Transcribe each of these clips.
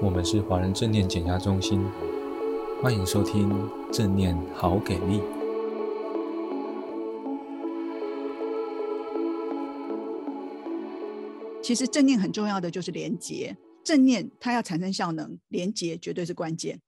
我们是华人正念减压中心，欢迎收听正念好给力。其实正念很重要的就是连结，正念它要产生效能，连结绝对是关键。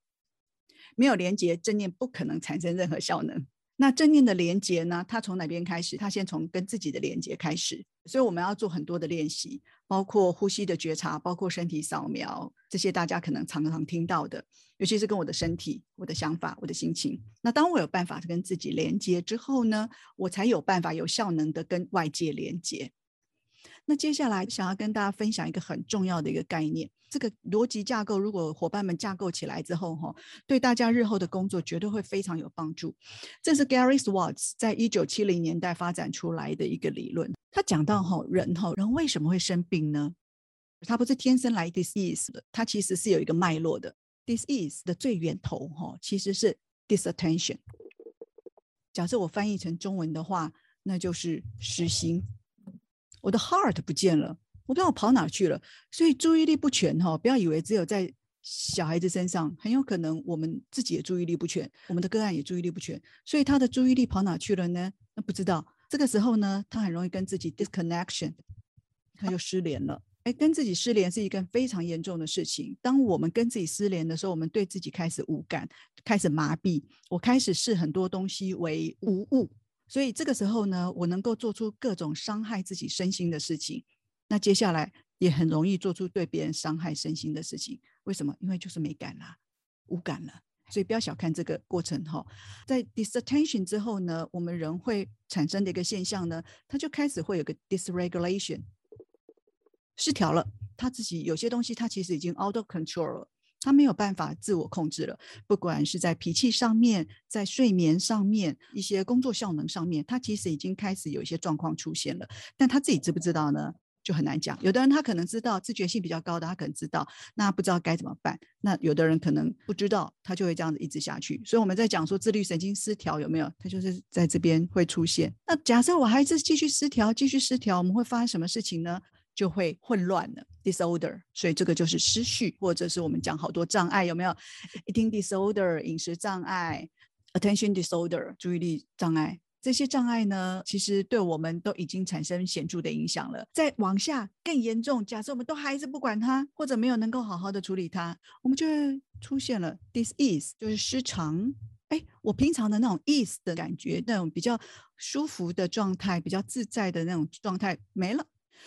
没有连结，正念不可能产生任何效能。那正念的连结呢？它从哪边开始？它先从跟自己的连结开始。所以我们要做很多的练习，包括呼吸的觉察，包括身体扫描，这些大家可能常常听到的，尤其是跟我的身体、我的想法、我的心情。那当我有办法跟自己连接之后呢，我才有办法有效能的跟外界连接。那接下来想要跟大家分享一个很重要的一个概念，这个逻辑架构，如果伙伴们架构起来之后，哈，对大家日后的工作绝对会非常有帮助。这是 Gary Swartz 在一九七零年代发展出来的一个理论。他讲到哈，人哈，人为什么会生病呢？他不是天生来 disease 的，他其实是有一个脉络的。disease 的最源头哈，其实是 disattention。假设我翻译成中文的话，那就是失心。我的 heart 不见了，我不知道我跑哪去了，所以注意力不全哈，不要以为只有在小孩子身上，很有可能我们自己的注意力不全，我们的个案也注意力不全，所以他的注意力跑哪去了呢？那不知道，这个时候呢，他很容易跟自己 disconnection，他就失联了。哎，跟自己失联是一个非常严重的事情。当我们跟自己失联的时候，我们对自己开始无感，开始麻痹，我开始视很多东西为无物。所以这个时候呢，我能够做出各种伤害自己身心的事情，那接下来也很容易做出对别人伤害身心的事情。为什么？因为就是没感了，无感了。所以不要小看这个过程哈。在 disattention 之后呢，我们人会产生的一个现象呢，它就开始会有个 dysregulation，失调了。他自己有些东西，他其实已经 out of control 了。他没有办法自我控制了，不管是在脾气上面，在睡眠上面，一些工作效能上面，他其实已经开始有一些状况出现了。但他自己知不知道呢？就很难讲。有的人他可能知道，自觉性比较高的，他可能知道，那不知道该怎么办。那有的人可能不知道，他就会这样子一直下去。所以我们在讲说自律神经失调有没有？他就是在这边会出现。那假设我还是继续失调，继续失调，我们会发生什么事情呢？就会混乱了，disorder，所以这个就是失序，或者是我们讲好多障碍，有没有？eating disorder，饮食障碍；attention disorder，注意力障碍。这些障碍呢，其实对我们都已经产生显著的影响了。再往下更严重，假设我们都还是不管它，或者没有能够好好的处理它，我们就会出现了 dis-ease，就是失常。哎，我平常的那种 ease 的感觉，那种比较舒服的状态，比较自在的那种状态没了。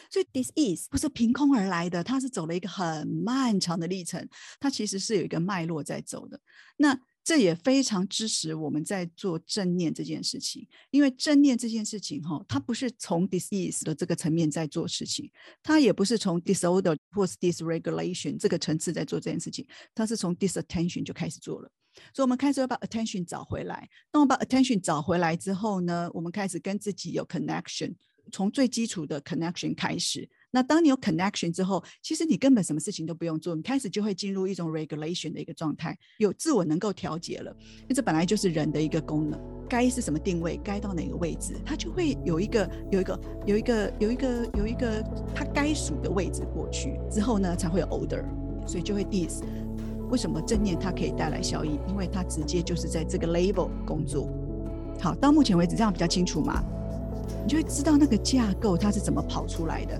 所以 dis-ease 不是凭空而来的，它是走了一个很漫长的历程，它其实是有一个脉络在走的。那这也非常支持我们在做正念这件事情，因为正念这件事情哈，它不是从 dis-ease 的这个层面在做事情，它也不是从 disorder 或是 dysregulation 这个层次在做这件事情，它是从 disattention 就开始做了。所以，我们开始要把 attention 找回来。那我把 attention 找回来之后呢，我们开始跟自己有 connection。从最基础的 connection 开始，那当你有 connection 之后，其实你根本什么事情都不用做，你开始就会进入一种 regulation 的一个状态，有自我能够调节了。因为这本来就是人的一个功能，该是什么定位，该到哪个位置，它就会有一个有一个有一个有一个有一个它该属的位置过去之后呢，才会有 order，所以就会 dis。为什么正念它可以带来效益？因为它直接就是在这个 level 工作。好，到目前为止这样比较清楚吗？你就会知道那个架构它是怎么跑出来的。